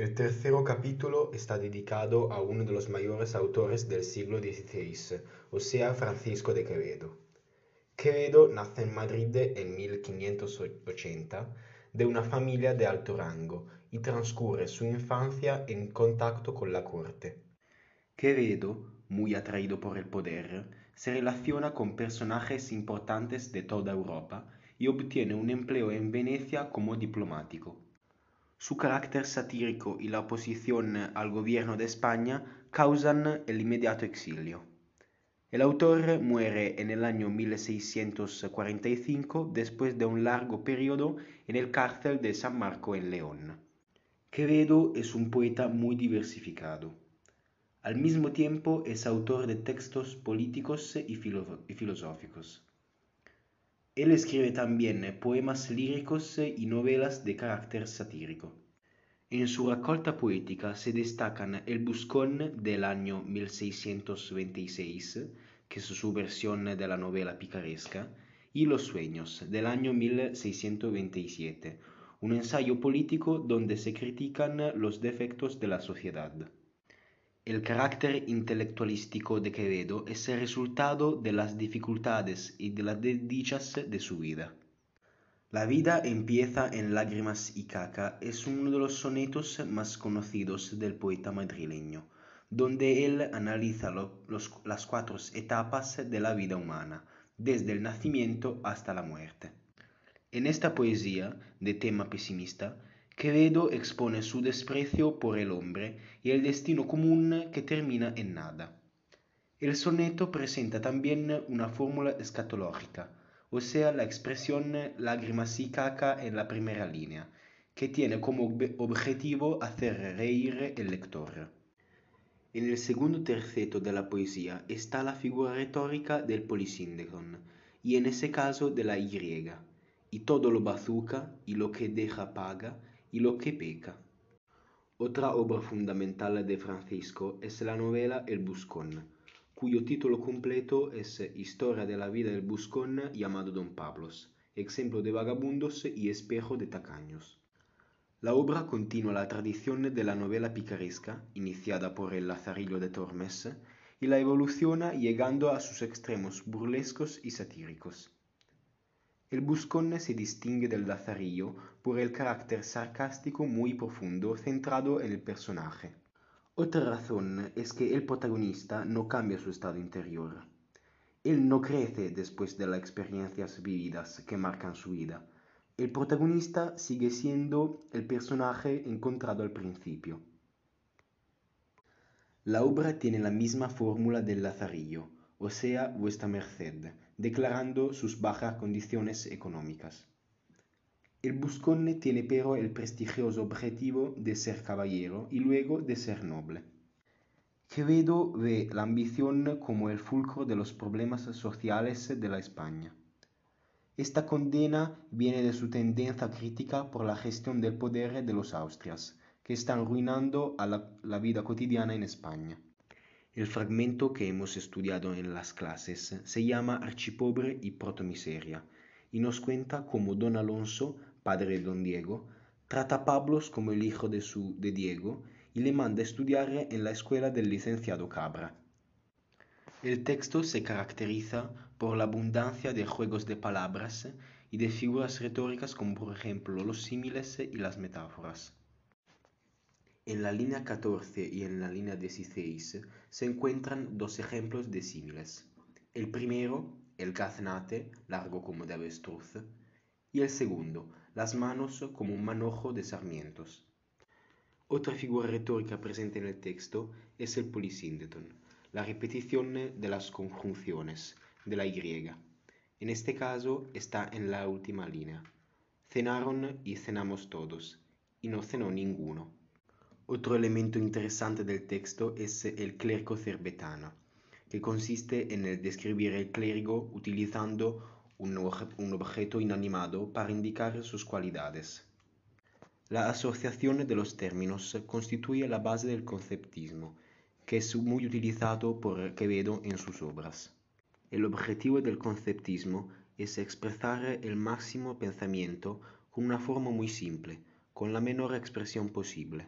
El tercer capítulo está dedicado a uno de los mayores autores del siglo XVI, o sea, Francisco de Quevedo. Quevedo nace en Madrid en 1580 de una familia de alto rango y transcurre su infancia en contacto con la corte. Quevedo, muy atraído por el poder, se relaciona con personajes importantes de toda Europa y obtiene un empleo en Venecia como diplomático. Su carácter satírico y la oposición al gobierno de España causan el inmediato exilio. El autor muere en el año 1645 después de un largo periodo en el cárcel de San Marco en León. Quevedo es un poeta muy diversificado. Al mismo tiempo es autor de textos políticos y, filosóficos. Él escribe también poemas líricos y novelas de carácter satírico. En su raccolta poética se destacan El Buscón del año 1626, que es su versión de la novela picaresca, y Los Sueños del año 1627, un ensayo político donde se critican los defectos de la sociedad. El carácter intelectualístico de Quevedo es el resultado de las dificultades y de las desdichas de su vida. La vida empieza en lágrimas y caca es uno de los sonetos más conocidos del poeta madrileño, donde él analiza las cuatro etapas de la vida humana, desde el nacimiento hasta la muerte. En esta poesía, de tema pesimista, Quevedo expone su desprecio por el hombre y el destino común que termina en nada. El soneto presenta también una fórmula escatológica, o sea, la expresión lágrimas y caca en la primera línea, que tiene como objetivo hacer reír el lector. En el segundo terceto de la poesía está la figura retórica del polisínderon, y en ese caso de la Y, y todo lo bazuca, y lo que deja paga, y lo que peca. Otra obra fundamental de Francisco es la novela El Buscón, cuyo título completo es Historia de la vida del Buscón llamado Don Pablos, ejemplo de vagabundos y espejo de tacaños. La obra continúa la tradición de la novela picaresca, iniciada por el Lazarillo de Tormes, y la evoluciona llegando a sus extremos burlescos y satíricos. El buscón se distingue del lazarillo por el carácter sarcástico muy profundo centrado en el personaje. Otra razón es que el protagonista no cambia su estado interior. Él no crece después de las experiencias vividas que marcan su vida. El protagonista sigue siendo el personaje encontrado al principio. La obra tiene la misma fórmula del lazarillo, o sea, vuestra merced, declarando sus bajas condiciones económicas. El buscón tiene pero el prestigioso objetivo de ser caballero y luego de ser noble. Quevedo ve la ambición como el fulcro de los problemas sociales de la España. Esta condena viene de su tendencia crítica por la gestión del poder de los Austrias, que están arruinando la, vida cotidiana en España. El fragmento que hemos estudiado en las clases se llama Archipobre y Protomiseria y nos cuenta cómo don Alonso, padre de don Diego, trata a Pablos como el hijo de, su, de Diego y le manda estudiar en la escuela del licenciado Cabra. El texto se caracteriza por la abundancia de juegos de palabras y de figuras retóricas como por ejemplo los símiles y las metáforas. En la línea 14 y en la línea 16 se encuentran dos ejemplos de símiles. El primero, el gaznate, largo como de avestruz, y el segundo, las manos como un manojo de sarmientos. Otra figura retórica presente en el texto es el polisíndeton, la repetición de las conjunciones de la Y. En este caso está en la última línea. Cenaron y cenamos todos, y no cenó ninguno. Otro elemento interesante del texto es el clérigo cerbetano, que consiste en describir el clérigo utilizando un objeto inanimado para indicar sus cualidades. La asociación de los términos constituye la base del conceptismo, que es muy utilizado por Quevedo en sus obras. El objetivo del conceptismo es expresar el máximo pensamiento con una forma muy simple, con la menor expresión posible.